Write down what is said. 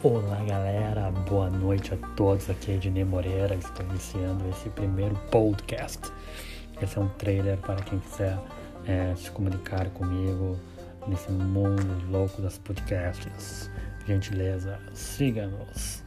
Olá galera, boa noite a todos. Aqui é Ednei Moreira. Estou iniciando esse primeiro podcast. Esse é um trailer para quem quiser é, se comunicar comigo nesse mundo louco das podcasts. Gentileza, siga-nos.